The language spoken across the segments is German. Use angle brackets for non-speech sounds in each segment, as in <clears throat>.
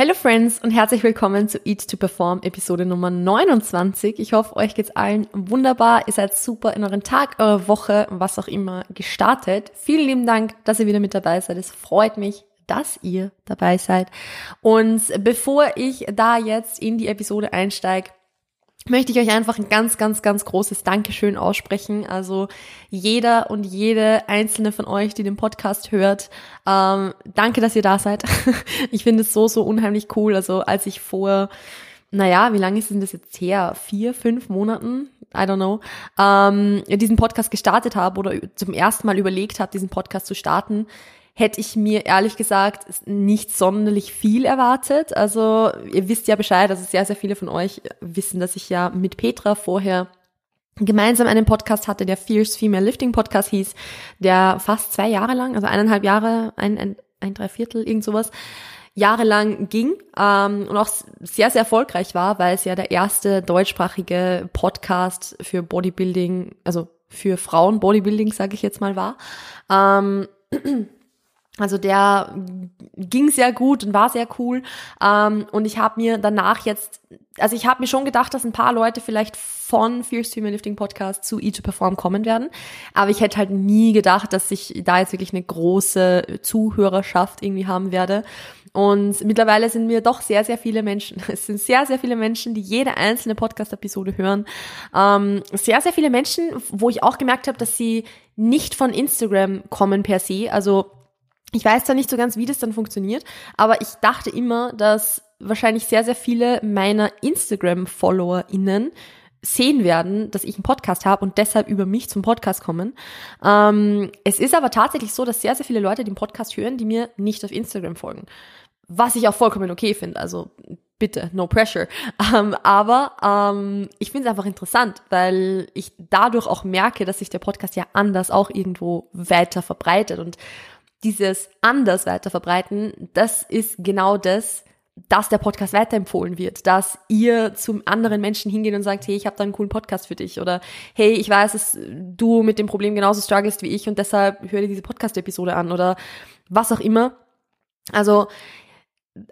Hello Friends und herzlich willkommen zu Eat to Perform Episode Nummer 29. Ich hoffe, euch geht's allen wunderbar. Ihr seid super in euren Tag, eure Woche, was auch immer gestartet. Vielen lieben Dank, dass ihr wieder mit dabei seid. Es freut mich, dass ihr dabei seid. Und bevor ich da jetzt in die Episode einsteige, möchte ich euch einfach ein ganz, ganz, ganz großes Dankeschön aussprechen. Also jeder und jede einzelne von euch, die den Podcast hört, ähm, danke, dass ihr da seid. <laughs> ich finde es so, so unheimlich cool. Also als ich vor, naja, wie lange ist denn das jetzt her? Vier, fünf Monaten? I don't know, ähm, diesen Podcast gestartet habe oder zum ersten Mal überlegt habe, diesen Podcast zu starten, hätte ich mir ehrlich gesagt nicht sonderlich viel erwartet. Also ihr wisst ja Bescheid, also sehr, sehr viele von euch wissen, dass ich ja mit Petra vorher gemeinsam einen Podcast hatte, der Fierce Female Lifting Podcast hieß, der fast zwei Jahre lang, also eineinhalb Jahre, ein, ein, ein Dreiviertel, irgend sowas, jahrelang ging ähm, und auch sehr, sehr erfolgreich war, weil es ja der erste deutschsprachige Podcast für Bodybuilding, also für Frauen Bodybuilding, sage ich jetzt mal, war. Ähm, <clears throat> also der ging sehr gut und war sehr cool. Ähm, und ich habe mir danach jetzt, also ich habe mir schon gedacht, dass ein paar Leute vielleicht von Fierce Female Lifting Podcast zu E to Perform kommen werden. Aber ich hätte halt nie gedacht, dass ich da jetzt wirklich eine große Zuhörerschaft irgendwie haben werde. Und mittlerweile sind mir doch sehr, sehr viele Menschen, <laughs> es sind sehr, sehr viele Menschen, die jede einzelne Podcast-Episode hören. Ähm, sehr, sehr viele Menschen, wo ich auch gemerkt habe, dass sie nicht von Instagram kommen per se. Also ich weiß zwar nicht so ganz, wie das dann funktioniert, aber ich dachte immer, dass wahrscheinlich sehr, sehr viele meiner Instagram-FollowerInnen sehen werden, dass ich einen Podcast habe und deshalb über mich zum Podcast kommen. Ähm, es ist aber tatsächlich so, dass sehr, sehr viele Leute den Podcast hören, die mir nicht auf Instagram folgen. Was ich auch vollkommen okay finde. Also bitte, no pressure. Ähm, aber ähm, ich finde es einfach interessant, weil ich dadurch auch merke, dass sich der Podcast ja anders auch irgendwo weiter verbreitet. Und dieses anders weiter verbreiten, das ist genau das, dass der Podcast weiterempfohlen wird, dass ihr zum anderen Menschen hingeht und sagt, hey, ich habe da einen coolen Podcast für dich oder hey, ich weiß, dass du mit dem Problem genauso strugglest wie ich und deshalb höre dir diese Podcast-Episode an oder was auch immer. Also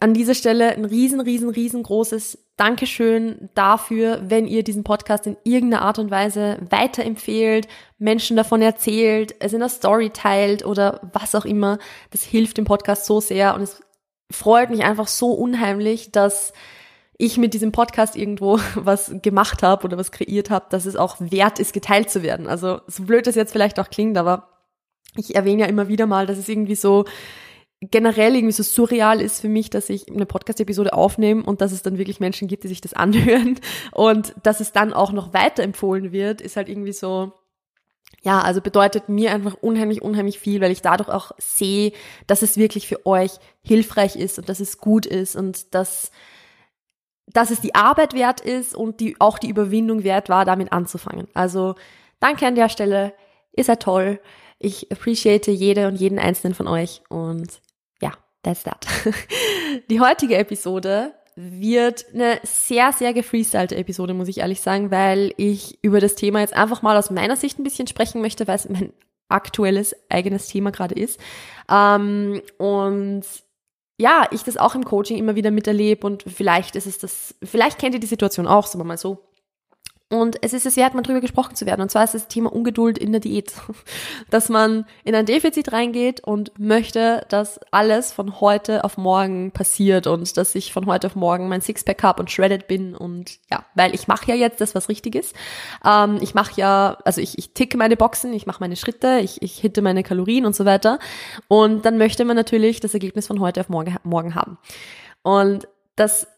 an dieser Stelle ein riesen, riesen, riesengroßes Dankeschön dafür, wenn ihr diesen Podcast in irgendeiner Art und Weise weiterempfehlt, Menschen davon erzählt, es in der Story teilt oder was auch immer. Das hilft dem Podcast so sehr und es freut mich einfach so unheimlich, dass ich mit diesem Podcast irgendwo <laughs> was gemacht habe oder was kreiert habe, dass es auch wert ist, geteilt zu werden. Also so blöd das jetzt vielleicht auch klingt, aber ich erwähne ja immer wieder mal, dass es irgendwie so generell irgendwie so surreal ist für mich, dass ich eine Podcast-Episode aufnehme und dass es dann wirklich Menschen gibt, die sich das <laughs> anhören und dass es dann auch noch weiterempfohlen wird, ist halt irgendwie so, ja, also bedeutet mir einfach unheimlich, unheimlich viel, weil ich dadurch auch sehe, dass es wirklich für euch hilfreich ist und dass es gut ist und dass, dass es die Arbeit wert ist und die, auch die Überwindung wert war, damit anzufangen. Also danke an der Stelle, ihr seid toll. Ich appreciate jede und jeden einzelnen von euch und that's that. <laughs> Die heutige Episode wird eine sehr, sehr gefreestylte Episode, muss ich ehrlich sagen, weil ich über das Thema jetzt einfach mal aus meiner Sicht ein bisschen sprechen möchte, weil es mein aktuelles eigenes Thema gerade ist. Ähm, und ja, ich das auch im Coaching immer wieder miterlebe und vielleicht ist es das, vielleicht kennt ihr die Situation auch, sagen wir mal so. Und es ist es wert, mal drüber gesprochen zu werden. Und zwar ist das Thema Ungeduld in der Diät. <laughs> Dass man in ein Defizit reingeht und möchte, dass alles von heute auf morgen passiert und dass ich von heute auf morgen mein Sixpack habe und shredded bin. Und ja, weil ich mache ja jetzt das, was richtig ist. Ähm, ich mache ja, also ich, ich ticke meine Boxen, ich mache meine Schritte, ich, ich hitte meine Kalorien und so weiter. Und dann möchte man natürlich das Ergebnis von heute auf morgen, morgen haben. Und das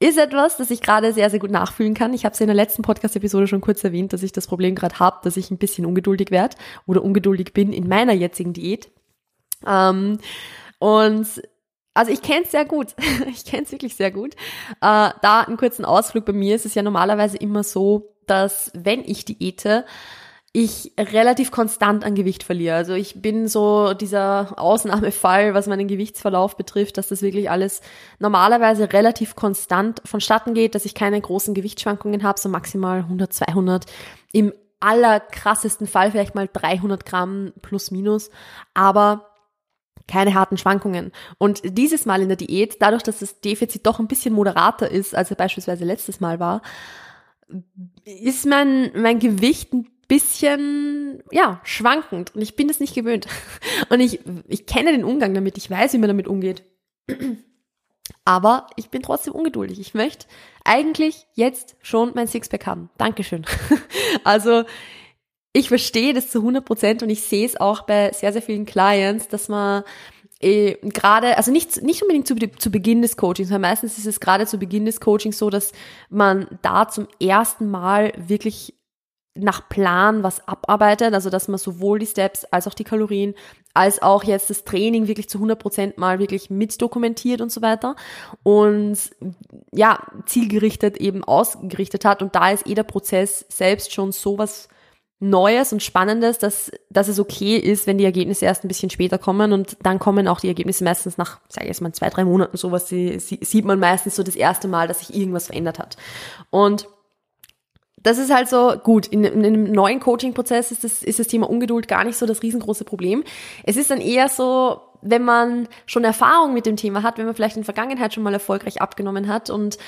ist etwas, das ich gerade sehr, sehr gut nachfühlen kann. Ich habe es in der letzten Podcast-Episode schon kurz erwähnt, dass ich das Problem gerade habe, dass ich ein bisschen ungeduldig werde oder ungeduldig bin in meiner jetzigen Diät. Ähm, und also ich kenne es sehr gut. <laughs> ich kenne es wirklich sehr gut. Äh, da einen kurzen Ausflug bei mir ist es ja normalerweise immer so, dass wenn ich diete, ich relativ konstant an Gewicht verliere. Also ich bin so dieser Ausnahmefall, was meinen Gewichtsverlauf betrifft, dass das wirklich alles normalerweise relativ konstant vonstatten geht, dass ich keine großen Gewichtsschwankungen habe, so maximal 100, 200. Im allerkrassesten Fall vielleicht mal 300 Gramm plus minus. Aber keine harten Schwankungen. Und dieses Mal in der Diät, dadurch, dass das Defizit doch ein bisschen moderater ist, als er beispielsweise letztes Mal war, ist mein, mein Gewicht ein bisschen, ja, schwankend. Und ich bin das nicht gewöhnt. <laughs> Und ich, ich kenne den Umgang damit. Ich weiß, wie man damit umgeht. <clears throat> Aber ich bin trotzdem ungeduldig. Ich möchte eigentlich jetzt schon mein Sixpack haben. Dankeschön. <laughs> also, ich verstehe das zu 100 Prozent und ich sehe es auch bei sehr, sehr vielen Clients, dass man eh, gerade, also nicht, nicht unbedingt zu, zu Beginn des Coachings, weil meistens ist es gerade zu Beginn des Coachings so, dass man da zum ersten Mal wirklich nach Plan was abarbeitet, also dass man sowohl die Steps als auch die Kalorien, als auch jetzt das Training wirklich zu 100 Prozent mal wirklich mit dokumentiert und so weiter und ja, zielgerichtet eben ausgerichtet hat. Und da ist eh der Prozess selbst schon sowas Neues und Spannendes, dass, dass es okay ist, wenn die Ergebnisse erst ein bisschen später kommen. Und dann kommen auch die Ergebnisse meistens nach, sage ich jetzt mal, zwei, drei Monaten. Sowas, die, sieht man meistens so das erste Mal, dass sich irgendwas verändert hat. Und das ist halt so, gut, in, in einem neuen Coaching-Prozess ist das, ist das Thema Ungeduld gar nicht so das riesengroße Problem. Es ist dann eher so, wenn man schon Erfahrung mit dem Thema hat, wenn man vielleicht in der Vergangenheit schon mal erfolgreich abgenommen hat und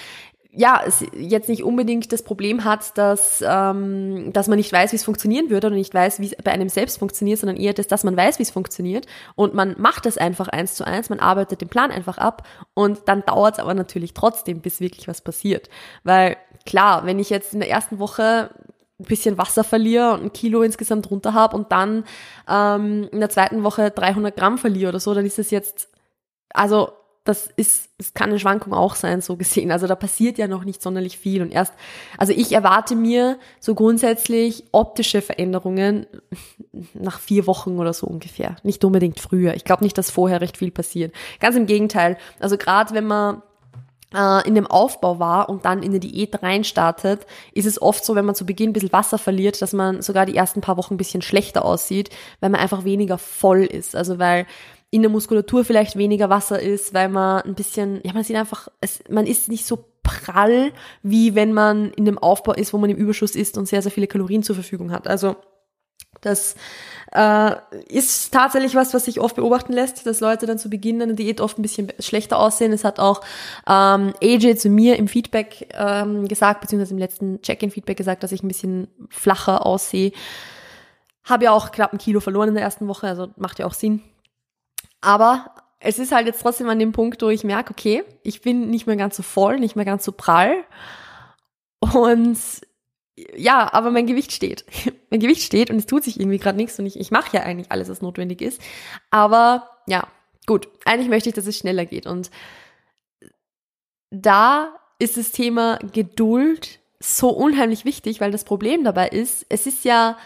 ja, jetzt nicht unbedingt das Problem hat, dass, ähm, dass man nicht weiß, wie es funktionieren würde oder nicht weiß, wie es bei einem selbst funktioniert, sondern eher das, dass man weiß, wie es funktioniert und man macht es einfach eins zu eins, man arbeitet den Plan einfach ab und dann dauert es aber natürlich trotzdem, bis wirklich was passiert. Weil klar, wenn ich jetzt in der ersten Woche ein bisschen Wasser verliere und ein Kilo insgesamt runter habe und dann ähm, in der zweiten Woche 300 Gramm verliere oder so, dann ist es jetzt, also das ist, es kann eine Schwankung auch sein, so gesehen. Also da passiert ja noch nicht sonderlich viel. Und erst, also ich erwarte mir so grundsätzlich optische Veränderungen nach vier Wochen oder so ungefähr. Nicht unbedingt früher. Ich glaube nicht, dass vorher recht viel passiert. Ganz im Gegenteil. Also gerade wenn man äh, in dem Aufbau war und dann in die Diät reinstartet, ist es oft so, wenn man zu Beginn ein bisschen Wasser verliert, dass man sogar die ersten paar Wochen ein bisschen schlechter aussieht, weil man einfach weniger voll ist. Also weil in der Muskulatur vielleicht weniger Wasser ist, weil man ein bisschen, ja, man sieht einfach, es, man ist nicht so prall, wie wenn man in dem Aufbau ist, wo man im Überschuss ist und sehr, sehr viele Kalorien zur Verfügung hat. Also das äh, ist tatsächlich was, was sich oft beobachten lässt, dass Leute dann zu Beginn einer Diät oft ein bisschen schlechter aussehen. Es hat auch ähm, AJ zu mir im Feedback ähm, gesagt, beziehungsweise im letzten Check-in-Feedback gesagt, dass ich ein bisschen flacher aussehe. Habe ja auch knapp ein Kilo verloren in der ersten Woche, also macht ja auch Sinn. Aber es ist halt jetzt trotzdem an dem Punkt, wo ich merke, okay, ich bin nicht mehr ganz so voll, nicht mehr ganz so prall. Und ja, aber mein Gewicht steht. <laughs> mein Gewicht steht und es tut sich irgendwie gerade nichts und ich, ich mache ja eigentlich alles, was notwendig ist. Aber ja, gut, eigentlich möchte ich, dass es schneller geht. Und da ist das Thema Geduld so unheimlich wichtig, weil das Problem dabei ist, es ist ja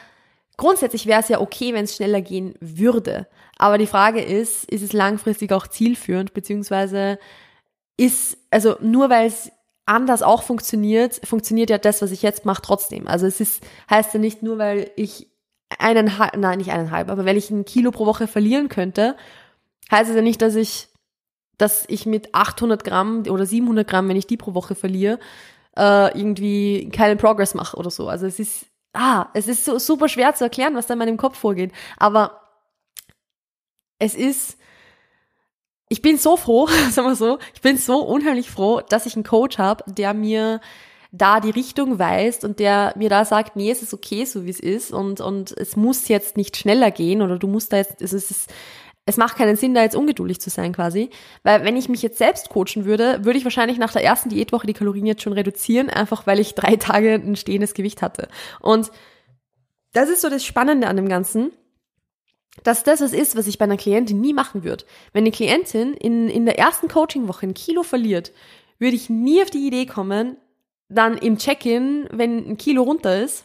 Grundsätzlich wäre es ja okay, wenn es schneller gehen würde. Aber die Frage ist, ist es langfristig auch zielführend, beziehungsweise ist, also nur weil es anders auch funktioniert, funktioniert ja das, was ich jetzt mache, trotzdem. Also es ist, heißt ja nicht nur, weil ich eineinhalb, nein, nicht eineinhalb, aber wenn ich ein Kilo pro Woche verlieren könnte, heißt es ja nicht, dass ich, dass ich mit 800 Gramm oder 700 Gramm, wenn ich die pro Woche verliere, äh, irgendwie keinen Progress mache oder so. Also es ist, ah, es ist so super schwer zu erklären, was da in meinem Kopf vorgeht. Aber es ist, ich bin so froh, <laughs> sagen wir so, ich bin so unheimlich froh, dass ich einen Coach habe, der mir da die Richtung weist und der mir da sagt, nee, es ist okay, so wie es ist und, und es muss jetzt nicht schneller gehen oder du musst da jetzt, es ist, es macht keinen Sinn, da jetzt ungeduldig zu sein quasi. Weil wenn ich mich jetzt selbst coachen würde, würde ich wahrscheinlich nach der ersten Diätwoche die Kalorien jetzt schon reduzieren, einfach weil ich drei Tage ein stehendes Gewicht hatte. Und das ist so das Spannende an dem Ganzen, dass das was ist, was ich bei einer Klientin nie machen würde. Wenn eine Klientin in, in der ersten Coachingwoche ein Kilo verliert, würde ich nie auf die Idee kommen, dann im Check-in, wenn ein Kilo runter ist,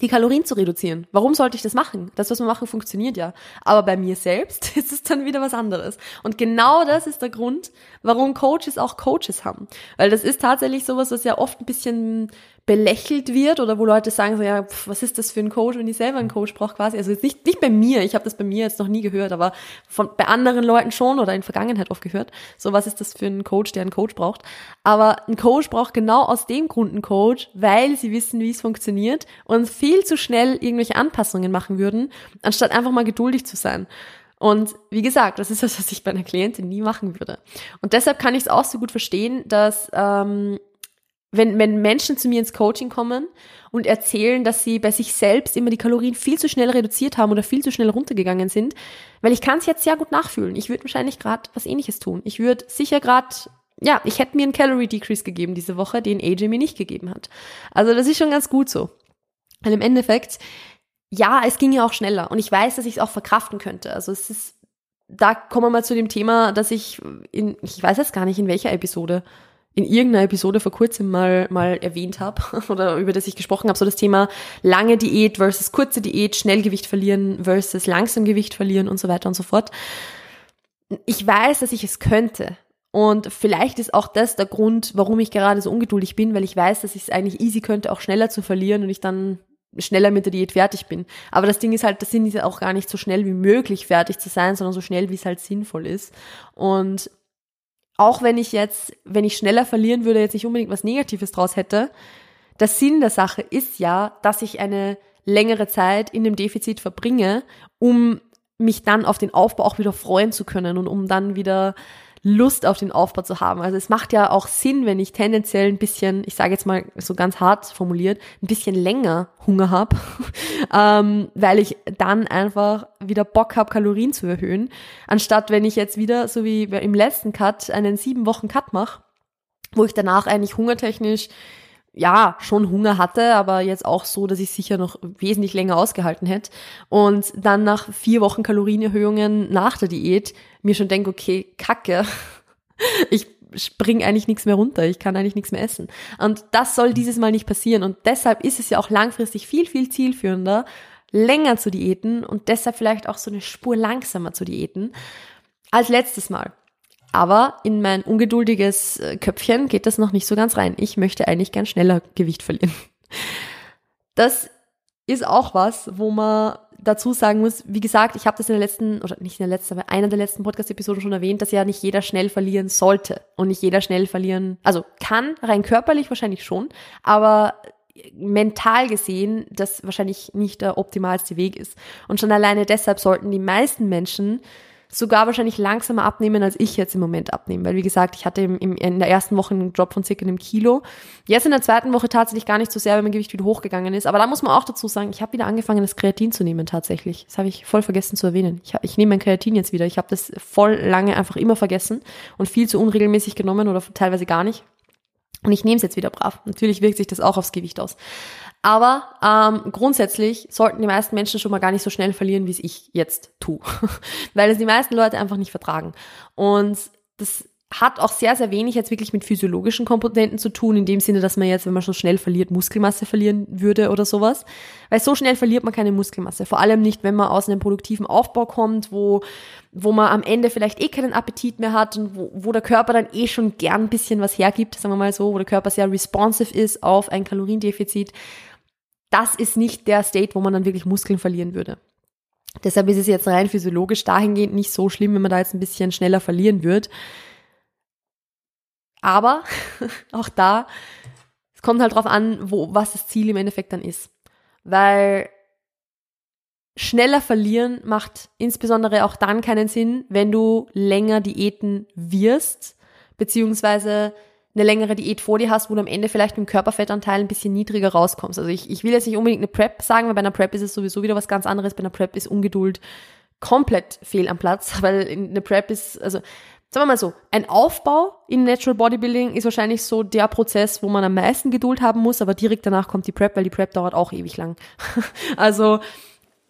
die Kalorien zu reduzieren. Warum sollte ich das machen? Das, was wir machen, funktioniert ja. Aber bei mir selbst <laughs> ist es dann wieder was anderes. Und genau das ist der Grund, warum Coaches auch Coaches haben. Weil das ist tatsächlich sowas, was ja oft ein bisschen belächelt wird oder wo Leute sagen so, ja, pf, was ist das für ein Coach, wenn ich selber einen Coach brauche quasi. Also jetzt nicht, nicht bei mir, ich habe das bei mir jetzt noch nie gehört, aber von, bei anderen Leuten schon oder in Vergangenheit oft gehört. So, was ist das für ein Coach, der einen Coach braucht. Aber ein Coach braucht genau aus dem Grund einen Coach, weil sie wissen, wie es funktioniert und viel zu schnell irgendwelche Anpassungen machen würden, anstatt einfach mal geduldig zu sein. Und wie gesagt, das ist das, was ich bei einer Klientin nie machen würde. Und deshalb kann ich es auch so gut verstehen, dass ähm, wenn, wenn Menschen zu mir ins Coaching kommen und erzählen, dass sie bei sich selbst immer die Kalorien viel zu schnell reduziert haben oder viel zu schnell runtergegangen sind, weil ich kann es jetzt sehr gut nachfühlen. Ich würde wahrscheinlich gerade was ähnliches tun. Ich würde sicher gerade, ja, ich hätte mir einen Calorie Decrease gegeben diese Woche, den AJ mir nicht gegeben hat. Also das ist schon ganz gut so. Weil im Endeffekt, ja, es ging ja auch schneller und ich weiß, dass ich es auch verkraften könnte. Also es ist, da kommen wir mal zu dem Thema, dass ich in, ich weiß jetzt gar nicht in welcher Episode, in irgendeiner Episode vor kurzem mal, mal erwähnt habe <laughs> oder über das ich gesprochen habe, so das Thema lange Diät versus kurze Diät, Schnellgewicht verlieren versus langsam Gewicht verlieren und so weiter und so fort. Ich weiß, dass ich es könnte. Und vielleicht ist auch das der Grund, warum ich gerade so ungeduldig bin, weil ich weiß, dass ich es eigentlich easy könnte, auch schneller zu verlieren und ich dann schneller mit der Diät fertig bin. Aber das Ding ist halt, das Sinn ist ja auch gar nicht so schnell wie möglich fertig zu sein, sondern so schnell, wie es halt sinnvoll ist. Und auch wenn ich jetzt, wenn ich schneller verlieren würde, jetzt nicht unbedingt was Negatives draus hätte, der Sinn der Sache ist ja, dass ich eine längere Zeit in dem Defizit verbringe, um mich dann auf den Aufbau auch wieder freuen zu können und um dann wieder Lust auf den Aufbau zu haben. Also es macht ja auch Sinn, wenn ich tendenziell ein bisschen, ich sage jetzt mal so ganz hart formuliert, ein bisschen länger Hunger habe, <laughs> ähm, weil ich dann einfach wieder Bock habe, Kalorien zu erhöhen, anstatt wenn ich jetzt wieder, so wie im letzten Cut, einen sieben Wochen Cut mache, wo ich danach eigentlich hungertechnisch ja, schon Hunger hatte, aber jetzt auch so, dass ich sicher noch wesentlich länger ausgehalten hätte. Und dann nach vier Wochen Kalorienerhöhungen nach der Diät mir schon denke, okay, kacke, <laughs> ich spring eigentlich nichts mehr runter, ich kann eigentlich nichts mehr essen. Und das soll dieses Mal nicht passieren. Und deshalb ist es ja auch langfristig viel, viel zielführender, länger zu diäten und deshalb vielleicht auch so eine Spur langsamer zu diäten als letztes Mal. Aber in mein ungeduldiges äh, Köpfchen geht das noch nicht so ganz rein. Ich möchte eigentlich gern schneller Gewicht verlieren. Das ist auch was, wo man dazu sagen muss, wie gesagt, ich habe das in der letzten, oder nicht in der letzten, aber einer der letzten Podcast-Episoden schon erwähnt, dass ja nicht jeder schnell verlieren sollte und nicht jeder schnell verlieren, also kann, rein körperlich wahrscheinlich schon, aber mental gesehen das wahrscheinlich nicht der optimalste Weg ist. Und schon alleine deshalb sollten die meisten Menschen sogar wahrscheinlich langsamer abnehmen, als ich jetzt im Moment abnehme. Weil, wie gesagt, ich hatte im, im, in der ersten Woche einen Drop von circa einem Kilo. Jetzt in der zweiten Woche tatsächlich gar nicht so sehr, weil mein Gewicht wieder hochgegangen ist. Aber da muss man auch dazu sagen, ich habe wieder angefangen, das Kreatin zu nehmen tatsächlich. Das habe ich voll vergessen zu erwähnen. Ich, ich nehme mein Kreatin jetzt wieder. Ich habe das voll lange einfach immer vergessen und viel zu unregelmäßig genommen oder teilweise gar nicht. Und ich nehme es jetzt wieder brav. Natürlich wirkt sich das auch aufs Gewicht aus. Aber ähm, grundsätzlich sollten die meisten Menschen schon mal gar nicht so schnell verlieren, wie es ich jetzt tue. <laughs> Weil es die meisten Leute einfach nicht vertragen. Und das hat auch sehr, sehr wenig jetzt wirklich mit physiologischen Komponenten zu tun, in dem Sinne, dass man jetzt, wenn man schon schnell verliert, Muskelmasse verlieren würde oder sowas. Weil so schnell verliert man keine Muskelmasse. Vor allem nicht, wenn man aus einem produktiven Aufbau kommt, wo, wo man am Ende vielleicht eh keinen Appetit mehr hat und wo, wo der Körper dann eh schon gern ein bisschen was hergibt, sagen wir mal so, wo der Körper sehr responsive ist auf ein Kaloriendefizit das ist nicht der State, wo man dann wirklich Muskeln verlieren würde. Deshalb ist es jetzt rein physiologisch dahingehend nicht so schlimm, wenn man da jetzt ein bisschen schneller verlieren wird. Aber <laughs> auch da, es kommt halt drauf an, wo, was das Ziel im Endeffekt dann ist. Weil schneller verlieren macht insbesondere auch dann keinen Sinn, wenn du länger Diäten wirst, beziehungsweise eine längere Diät vor dir hast, wo du am Ende vielleicht mit dem Körperfettanteil ein bisschen niedriger rauskommst. Also ich, ich will jetzt nicht unbedingt eine Prep sagen, weil bei einer Prep ist es sowieso wieder was ganz anderes. Bei einer Prep ist Ungeduld komplett fehl am Platz, <laughs> weil eine Prep ist, also sagen wir mal so, ein Aufbau in Natural Bodybuilding ist wahrscheinlich so der Prozess, wo man am meisten Geduld haben muss, aber direkt danach kommt die Prep, weil die Prep dauert auch ewig lang. <laughs> also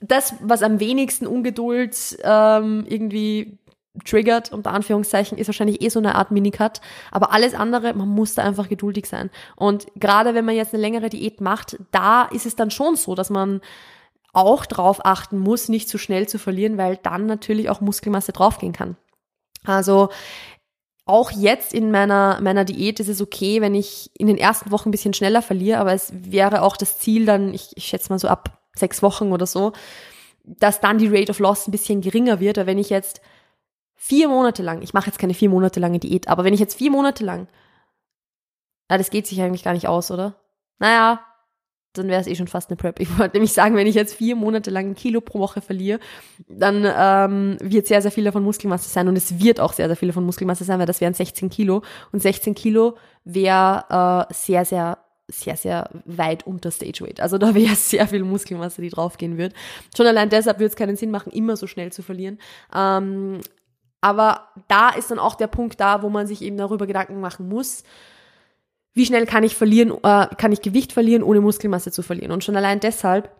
das, was am wenigsten Ungeduld ähm, irgendwie triggert, unter Anführungszeichen, ist wahrscheinlich eh so eine Art Minicut. Aber alles andere, man muss da einfach geduldig sein. Und gerade wenn man jetzt eine längere Diät macht, da ist es dann schon so, dass man auch drauf achten muss, nicht zu schnell zu verlieren, weil dann natürlich auch Muskelmasse draufgehen kann. Also auch jetzt in meiner, meiner Diät ist es okay, wenn ich in den ersten Wochen ein bisschen schneller verliere, aber es wäre auch das Ziel dann, ich, ich schätze mal so ab sechs Wochen oder so, dass dann die Rate of Loss ein bisschen geringer wird, weil wenn ich jetzt vier Monate lang, ich mache jetzt keine vier Monate lange Diät, aber wenn ich jetzt vier Monate lang, na, das geht sich eigentlich gar nicht aus, oder? Naja, dann wäre es eh schon fast eine Prep. <laughs> Ich wollte nämlich sagen, wenn ich jetzt vier Monate lang ein Kilo pro Woche verliere, dann ähm, wird sehr, sehr viel davon Muskelmasse sein und es wird auch sehr, sehr viel davon Muskelmasse sein, weil das wären 16 Kilo und 16 Kilo wäre äh, sehr, sehr sehr, sehr weit unter Stage Weight. Also da wäre sehr viel Muskelmasse, die draufgehen wird. Schon allein deshalb würde es keinen Sinn machen, immer so schnell zu verlieren. Ähm, aber da ist dann auch der Punkt da, wo man sich eben darüber Gedanken machen muss, wie schnell kann ich verlieren, äh, kann ich Gewicht verlieren, ohne Muskelmasse zu verlieren. Und schon allein deshalb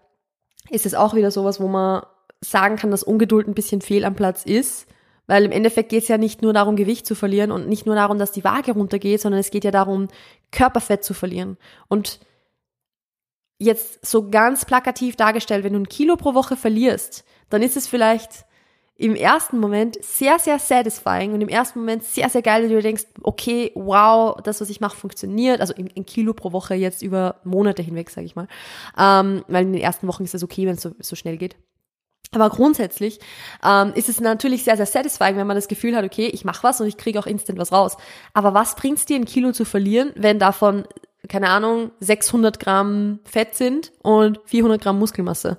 ist es auch wieder sowas, wo man sagen kann, dass Ungeduld ein bisschen fehl am Platz ist. Weil im Endeffekt geht es ja nicht nur darum, Gewicht zu verlieren und nicht nur darum, dass die Waage runtergeht, sondern es geht ja darum, Körperfett zu verlieren. Und jetzt so ganz plakativ dargestellt, wenn du ein Kilo pro Woche verlierst, dann ist es vielleicht im ersten Moment sehr, sehr satisfying und im ersten Moment sehr, sehr geil, dass du denkst, okay, wow, das, was ich mache, funktioniert. Also in, Kilo pro Woche jetzt über Monate hinweg, sage ich mal. Ähm, weil in den ersten Wochen ist es okay, wenn es so, so schnell geht. Aber grundsätzlich ähm, ist es natürlich sehr, sehr satisfying, wenn man das Gefühl hat, okay, ich mache was und ich kriege auch instant was raus. Aber was bringt's dir, ein Kilo zu verlieren, wenn davon, keine Ahnung, 600 Gramm Fett sind und 400 Gramm Muskelmasse?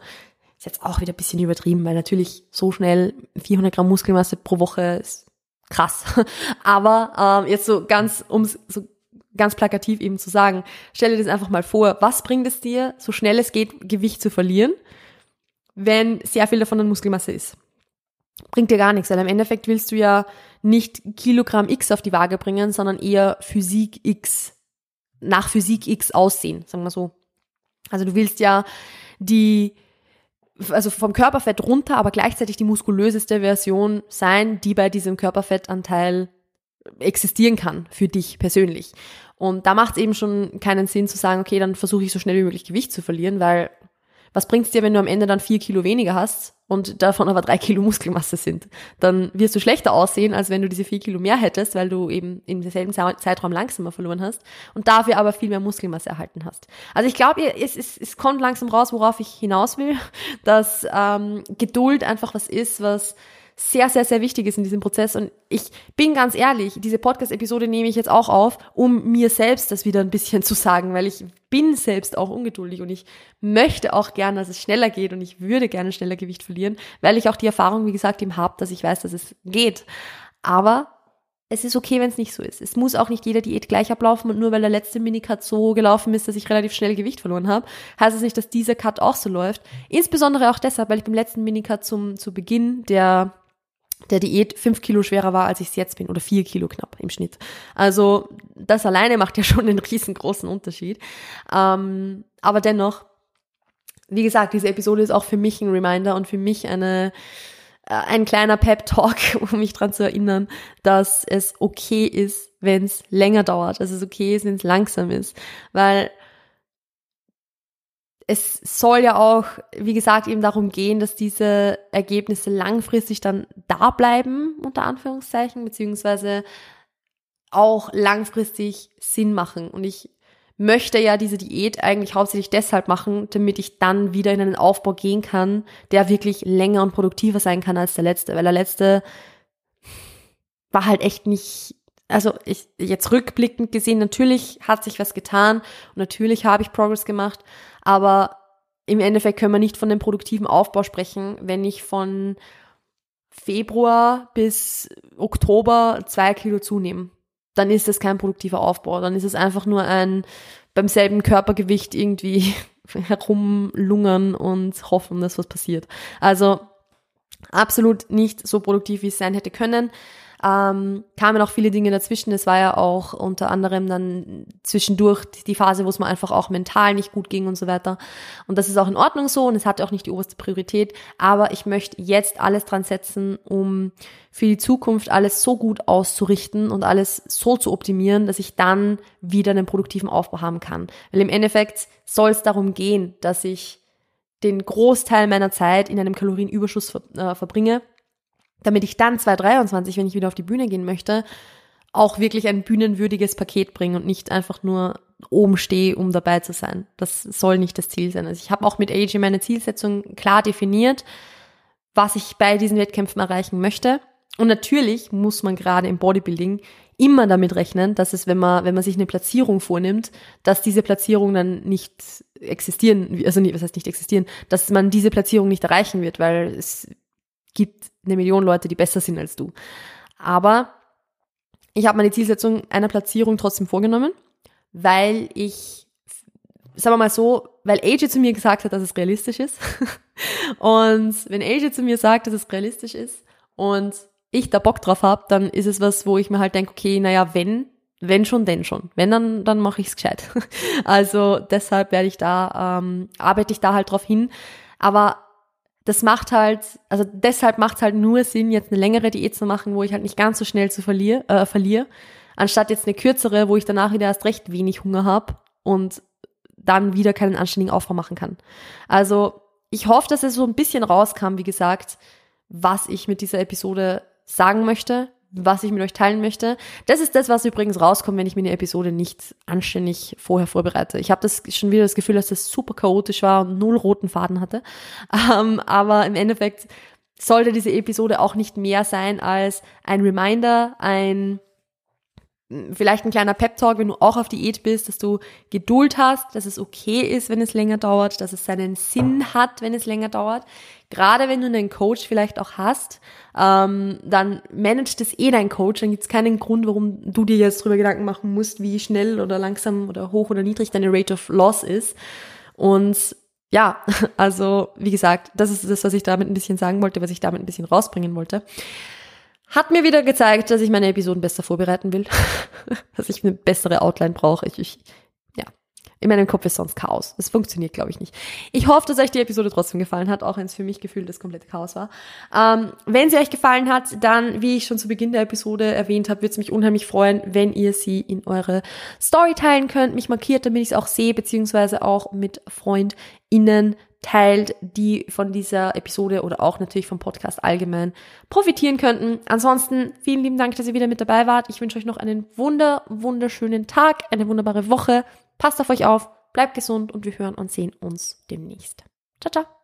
Ist jetzt auch wieder ein bisschen übertrieben, weil natürlich so schnell 400 Gramm Muskelmasse pro Woche ist krass. <laughs> Aber ähm, jetzt so ganz, um so ganz plakativ eben zu sagen, stell dir das einfach mal vor, was bringt es dir, so schnell es geht, Gewicht zu verlieren, wenn sehr viel davon an Muskelmasse ist? Bringt dir gar nichts, weil im Endeffekt willst du ja nicht Kilogramm X auf die Waage bringen, sondern eher Physik X, nach Physik X aussehen, sagen wir so. Also du willst ja die also vom Körperfett runter, aber gleichzeitig die muskulöseste Version sein, die bei diesem Körperfettanteil existieren kann für dich persönlich. Und da macht es eben schon keinen Sinn zu sagen, okay, dann versuche ich so schnell wie möglich Gewicht zu verlieren, weil was bringt's dir, wenn du am Ende dann vier Kilo weniger hast und davon aber drei Kilo Muskelmasse sind? Dann wirst du schlechter aussehen, als wenn du diese vier Kilo mehr hättest, weil du eben im selben Zeitraum langsamer verloren hast und dafür aber viel mehr Muskelmasse erhalten hast. Also ich glaube, es, es, es kommt langsam raus, worauf ich hinaus will, <laughs> dass ähm, Geduld einfach was ist, was sehr, sehr, sehr wichtig ist in diesem Prozess. Und ich bin ganz ehrlich, diese Podcast-Episode nehme ich jetzt auch auf, um mir selbst das wieder ein bisschen <laughs> zu sagen, weil ich bin selbst auch ungeduldig und ich möchte auch gerne, dass es schneller geht und ich würde gerne schneller Gewicht verlieren, weil ich auch die Erfahrung, wie gesagt, eben habe, dass ich weiß, dass es geht. Aber es ist okay, wenn es nicht so ist. Es muss auch nicht jeder Diät gleich ablaufen und nur weil der letzte Minicut so gelaufen ist, dass ich relativ schnell Gewicht verloren habe, heißt es das nicht, dass dieser Cut auch so läuft. Insbesondere auch deshalb, weil ich beim letzten Minicut zum zu Beginn der der Diät fünf Kilo schwerer war, als ich es jetzt bin, oder vier Kilo knapp im Schnitt. Also das alleine macht ja <laughs> schon einen riesengroßen Unterschied. Ähm, aber dennoch, wie gesagt, diese Episode ist auch für mich ein Reminder und für mich eine äh, ein kleiner Pep-Talk, <laughs> um mich dran zu erinnern, dass es okay ist, wenn es länger dauert, dass es okay ist, wenn es langsam ist, weil es soll ja auch, wie gesagt, eben darum gehen, dass diese Ergebnisse langfristig dann da bleiben, unter Anführungszeichen, beziehungsweise auch langfristig Sinn machen. Und ich möchte ja diese Diät eigentlich hauptsächlich deshalb machen, damit ich dann wieder in einen Aufbau gehen kann, der wirklich länger und produktiver sein kann als der letzte, weil der letzte war halt echt nicht, also ich jetzt rückblickend gesehen, natürlich hat sich was getan. Und natürlich habe ich Progress gemacht, aber im Endeffekt können wir nicht von dem produktiven Aufbau sprechen, wenn ich von Februar bis Oktober zwei Kilo zunehme. Dann ist das kein produktiver Aufbau. Dann ist es einfach nur ein beim selben Körpergewicht irgendwie <laughs> herumlungern und hoffen, dass was passiert. Also absolut nicht so produktiv, wie es sein hätte können ähm, kamen auch viele Dinge dazwischen. Es war ja auch unter anderem dann zwischendurch die Phase, wo es mir einfach auch mental nicht gut ging und so weiter. Und das ist auch in Ordnung so und es hatte auch nicht die oberste Priorität. Aber ich möchte jetzt alles dran setzen, um für die Zukunft alles so gut auszurichten und alles so zu optimieren, dass ich dann wieder einen produktiven Aufbau haben kann. Weil im Endeffekt soll es darum gehen, dass ich den Großteil meiner Zeit in einem Kalorienüberschuss ver äh, verbringe damit ich dann 2023, wenn ich wieder auf die Bühne gehen möchte, auch wirklich ein bühnenwürdiges Paket bringe und nicht einfach nur oben stehe, um dabei zu sein. Das soll nicht das Ziel sein. Also ich habe auch mit AG meine Zielsetzung klar definiert, was ich bei diesen Wettkämpfen erreichen möchte. Und natürlich muss man gerade im Bodybuilding immer damit rechnen, dass es, wenn man, wenn man sich eine Platzierung vornimmt, dass diese Platzierung dann nicht existieren, also was heißt nicht existieren, dass man diese Platzierung nicht erreichen wird, weil es gibt eine Million Leute, die besser sind als du. Aber ich habe meine Zielsetzung einer Platzierung trotzdem vorgenommen, weil ich, sagen wir mal so, weil AJ zu mir gesagt hat, dass es realistisch ist. <laughs> und wenn AJ zu mir sagt, dass es realistisch ist und ich da Bock drauf habe, dann ist es was, wo ich mir halt denke, okay, naja, wenn, wenn schon, denn schon. Wenn, dann, dann mache ich's gescheit. <laughs> Also deshalb werde ich da, ähm, arbeite ich da halt drauf hin. Aber das macht halt, also deshalb macht es halt nur Sinn, jetzt eine längere Diät zu machen, wo ich halt nicht ganz so schnell zu verliere, äh, verliere, anstatt jetzt eine kürzere, wo ich danach wieder erst recht wenig Hunger habe und dann wieder keinen anständigen Aufbau machen kann. Also ich hoffe, dass es so ein bisschen rauskam, wie gesagt, was ich mit dieser Episode sagen möchte, was ich mit euch teilen möchte. Das ist das, was übrigens rauskommt, wenn ich mir eine Episode nicht anständig vorher vorbereite. Ich habe das schon wieder das Gefühl, dass das super chaotisch war und null roten Faden hatte. <laughs> Ähm, aber im Endeffekt sollte diese Episode auch nicht mehr sein als ein Reminder, ein vielleicht ein kleiner Pep-Talk, wenn du auch auf Diät bist, dass du Geduld hast, dass es okay ist, wenn es länger dauert, dass es seinen Sinn hat, wenn es länger dauert. Gerade wenn du einen Coach vielleicht auch hast, ähm, dann managt es eh dein Coach, dann gibt es keinen Grund, warum du dir jetzt drüber Gedanken machen musst, wie schnell oder langsam oder hoch oder niedrig deine Rate of Loss ist. Und ja, <laughs> also wie gesagt, das ist das, was ich damit ein bisschen sagen wollte, was ich damit ein bisschen rausbringen wollte. Hat mir wieder gezeigt, dass ich meine Episoden besser vorbereiten will, <laughs> dass ich eine bessere Outline brauche. Ich, ich, ja, in meinem Kopf ist sonst Chaos. Das funktioniert, glaube ich, nicht. Ich hoffe, dass euch die Episode trotzdem gefallen hat, auch wenn es für mich gefühlt das komplette Chaos war. Ähm, wenn sie euch gefallen hat, dann, wie ich schon zu Beginn der Episode erwähnt habe, würde es mich unheimlich freuen, wenn ihr sie in eure Story teilen könnt, mich markiert, damit ich es auch sehe, beziehungsweise auch mit FreundInnen teilt, die von dieser Episode oder auch natürlich vom Podcast allgemein profitieren könnten. Ansonsten vielen lieben Dank, dass ihr wieder mit dabei wart. Ich wünsche euch noch einen wunder, wunderschönen Tag, eine wunderbare Woche. Passt auf euch auf, bleibt gesund und wir hören und sehen uns demnächst. Ciao, ciao.